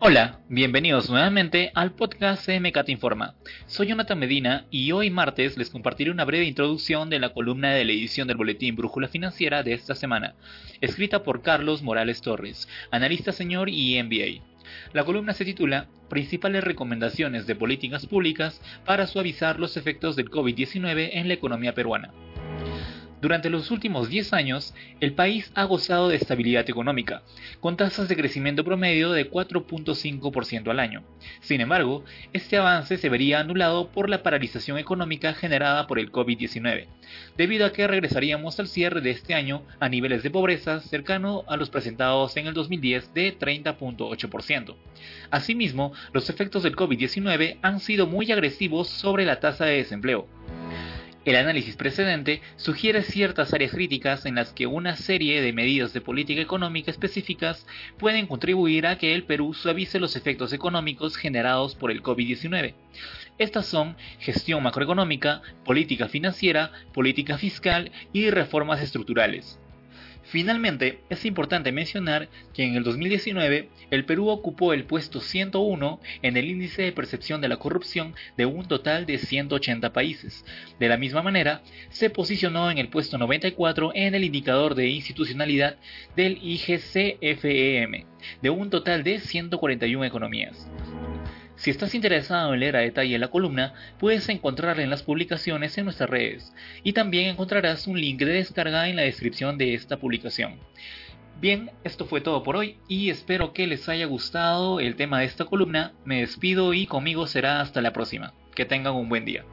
Hola, bienvenidos nuevamente al podcast CMCAT Informa. Soy Jonathan Medina y hoy martes les compartiré una breve introducción de la columna de la edición del boletín Brújula Financiera de esta semana, escrita por Carlos Morales Torres, analista señor y MBA. La columna se titula Principales recomendaciones de políticas públicas para suavizar los efectos del COVID-19 en la economía peruana. Durante los últimos 10 años, el país ha gozado de estabilidad económica, con tasas de crecimiento promedio de 4.5% al año. Sin embargo, este avance se vería anulado por la paralización económica generada por el COVID-19, debido a que regresaríamos al cierre de este año a niveles de pobreza cercano a los presentados en el 2010 de 30.8%. Asimismo, los efectos del COVID-19 han sido muy agresivos sobre la tasa de desempleo el análisis precedente sugiere ciertas áreas críticas en las que una serie de medidas de política económica específicas pueden contribuir a que el Perú suavice los efectos económicos generados por el COVID-19. Estas son gestión macroeconómica, política financiera, política fiscal y reformas estructurales. Finalmente, es importante mencionar que en el 2019 el Perú ocupó el puesto 101 en el índice de percepción de la corrupción de un total de 180 países. De la misma manera, se posicionó en el puesto 94 en el indicador de institucionalidad del IGCFEM, de un total de 141 economías. Si estás interesado en leer a detalle la columna, puedes encontrarla en las publicaciones en nuestras redes y también encontrarás un link de descarga en la descripción de esta publicación. Bien, esto fue todo por hoy y espero que les haya gustado el tema de esta columna. Me despido y conmigo será hasta la próxima. Que tengan un buen día.